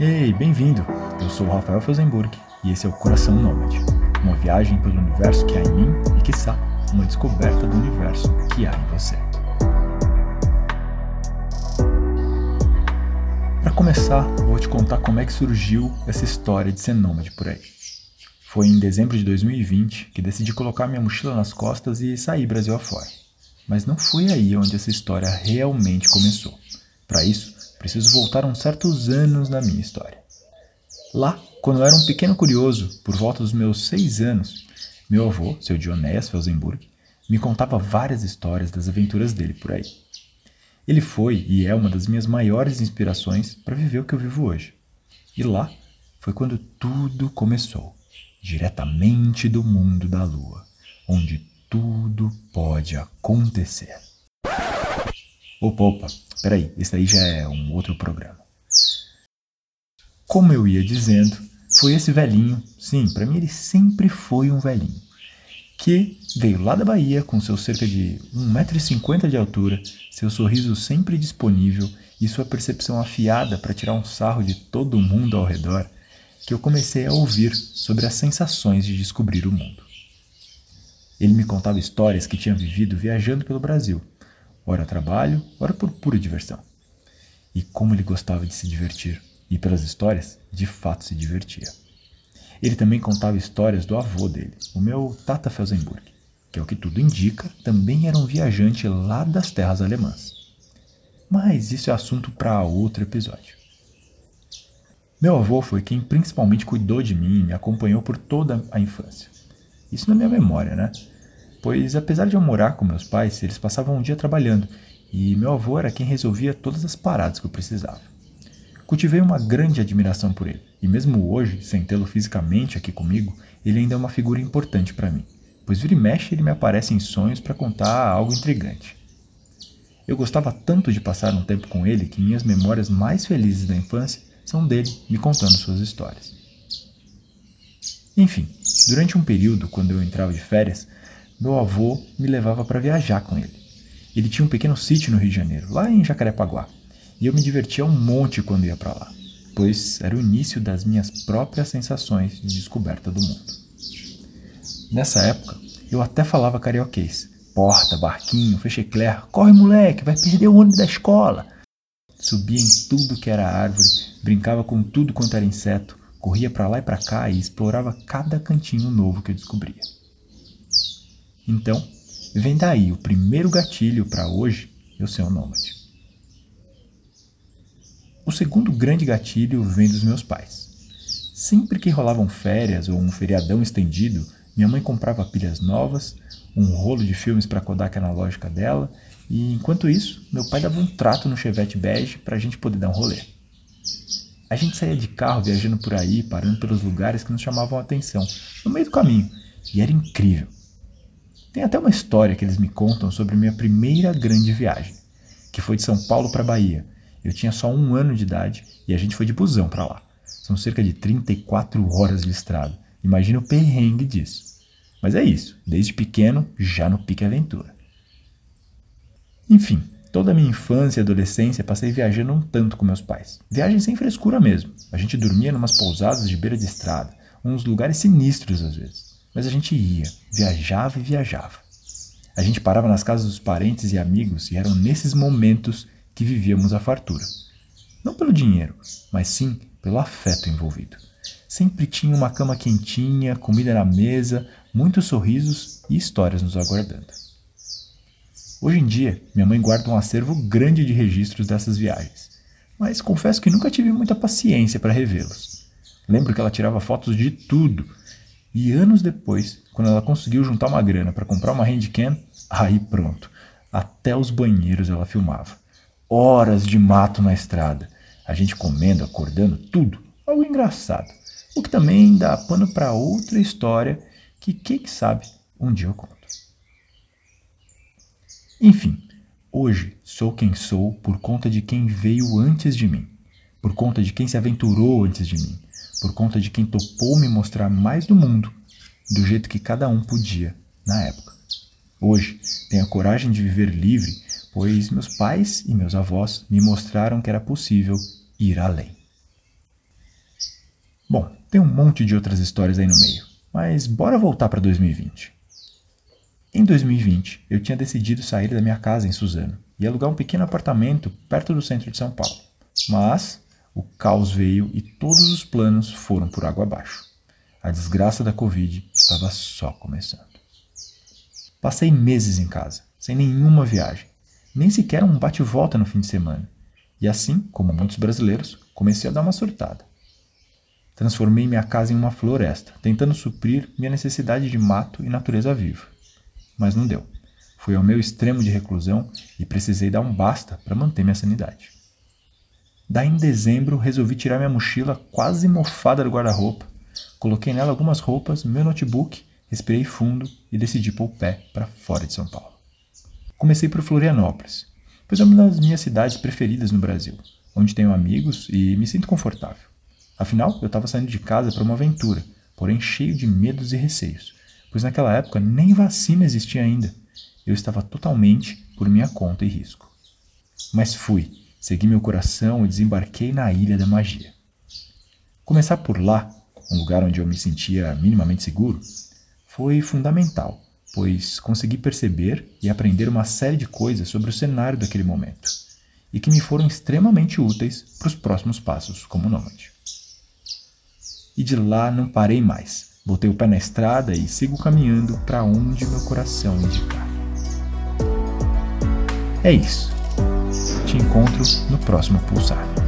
Ei, bem-vindo! Eu sou o Rafael Felsenburg e esse é o Coração Nômade, uma viagem pelo universo que há em mim e, quiçá, uma descoberta do universo que há em você. Para começar, vou te contar como é que surgiu essa história de ser nômade por aí. Foi em dezembro de 2020 que decidi colocar minha mochila nas costas e sair Brasil afora. Mas não foi aí onde essa história realmente começou. Para isso, preciso voltar uns certos anos na minha história. Lá, quando eu era um pequeno curioso, por volta dos meus seis anos, meu avô, seu Dionéas Felsenburg, me contava várias histórias das aventuras dele por aí. Ele foi e é uma das minhas maiores inspirações para viver o que eu vivo hoje. E lá foi quando tudo começou, diretamente do mundo da lua, onde tudo pode acontecer. Opa, opa, peraí, esse daí já é um outro programa. Como eu ia dizendo, foi esse velhinho, sim, para mim ele sempre foi um velhinho, que veio lá da Bahia com seus cerca de 1,50m de altura, seu sorriso sempre disponível e sua percepção afiada para tirar um sarro de todo mundo ao redor, que eu comecei a ouvir sobre as sensações de descobrir o mundo. Ele me contava histórias que tinha vivido viajando pelo Brasil, ora trabalho, ora por pura diversão. E como ele gostava de se divertir, e pelas histórias, de fato se divertia. Ele também contava histórias do avô dele, o meu Tata Felsenburg, que é o que tudo indica, também era um viajante lá das terras alemãs. Mas isso é assunto para outro episódio. Meu avô foi quem principalmente cuidou de mim e me acompanhou por toda a infância. Isso na minha memória, né? Pois apesar de eu morar com meus pais, eles passavam um dia trabalhando e meu avô era quem resolvia todas as paradas que eu precisava. Cultivei uma grande admiração por ele, e mesmo hoje, sem tê-lo fisicamente aqui comigo, ele ainda é uma figura importante para mim, pois vira e mexe ele me aparece em sonhos para contar algo intrigante. Eu gostava tanto de passar um tempo com ele que minhas memórias mais felizes da infância são dele me contando suas histórias. Enfim, durante um período, quando eu entrava de férias, meu avô me levava para viajar com ele. Ele tinha um pequeno sítio no Rio de Janeiro, lá em Jacarepaguá, e eu me divertia um monte quando ia para lá, pois era o início das minhas próprias sensações de descoberta do mundo. Nessa época, eu até falava carioquês. Porta, barquinho, fechecler, corre moleque, vai perder o ônibus da escola. Subia em tudo que era árvore, brincava com tudo quanto era inseto, corria para lá e para cá e explorava cada cantinho novo que eu descobria. Então, vem daí o primeiro gatilho para hoje eu ser um nômade. O segundo grande gatilho vem dos meus pais. Sempre que rolavam férias ou um feriadão estendido, minha mãe comprava pilhas novas, um rolo de filmes para Kodak analógica dela, e enquanto isso, meu pai dava um trato no Chevette bege para a gente poder dar um rolê. A gente saía de carro viajando por aí, parando pelos lugares que nos chamavam a atenção, no meio do caminho, e era incrível. Tem até uma história que eles me contam sobre minha primeira grande viagem, que foi de São Paulo para Bahia. Eu tinha só um ano de idade e a gente foi de busão para lá. São cerca de 34 horas de estrada. Imagina o perrengue disso. Mas é isso, desde pequeno, já no pique aventura. Enfim, toda a minha infância e adolescência passei viajando um tanto com meus pais. Viagem sem frescura mesmo. A gente dormia numas pousadas de beira de estrada, uns lugares sinistros às vezes. Mas a gente ia, viajava e viajava. A gente parava nas casas dos parentes e amigos e eram nesses momentos que vivíamos a fartura. Não pelo dinheiro, mas sim pelo afeto envolvido. Sempre tinha uma cama quentinha, comida na mesa, muitos sorrisos e histórias nos aguardando. Hoje em dia, minha mãe guarda um acervo grande de registros dessas viagens, mas confesso que nunca tive muita paciência para revê-los. Lembro que ela tirava fotos de tudo e anos depois, quando ela conseguiu juntar uma grana para comprar uma handcam, aí pronto, até os banheiros ela filmava. Horas de mato na estrada, a gente comendo, acordando, tudo, algo engraçado. O que também dá pano para outra história que, quem sabe, um dia eu conto. Enfim, hoje sou quem sou por conta de quem veio antes de mim, por conta de quem se aventurou antes de mim, por conta de quem topou me mostrar mais do mundo, do jeito que cada um podia na época. Hoje tenho a coragem de viver livre, pois meus pais e meus avós me mostraram que era possível ir além. Bom, tem um monte de outras histórias aí no meio, mas bora voltar para 2020. Em 2020, eu tinha decidido sair da minha casa em Suzano e alugar um pequeno apartamento perto do centro de São Paulo. Mas o caos veio e todos os planos foram por água abaixo. A desgraça da Covid estava só começando. Passei meses em casa, sem nenhuma viagem, nem sequer um bate-volta no fim de semana. E assim, como muitos brasileiros, comecei a dar uma surtada. Transformei minha casa em uma floresta, tentando suprir minha necessidade de mato e natureza viva. Mas não deu. Fui ao meu extremo de reclusão e precisei dar um basta para manter minha sanidade. Daí em dezembro resolvi tirar minha mochila quase mofada do guarda-roupa, coloquei nela algumas roupas, meu notebook, respirei fundo e decidi pôr o pé para fora de São Paulo. Comecei por Florianópolis, pois é uma das minhas cidades preferidas no Brasil, onde tenho amigos e me sinto confortável. Afinal, eu estava saindo de casa para uma aventura, porém cheio de medos e receios, pois naquela época nem vacina existia ainda eu estava totalmente por minha conta e risco. Mas fui, segui meu coração e desembarquei na Ilha da Magia. Começar por lá, um lugar onde eu me sentia minimamente seguro, foi fundamental, pois consegui perceber e aprender uma série de coisas sobre o cenário daquele momento e que me foram extremamente úteis para os próximos passos como nômade. E de lá não parei mais. Botei o pé na estrada e sigo caminhando para onde meu coração indicar. É isso. Encontro no próximo pulsar.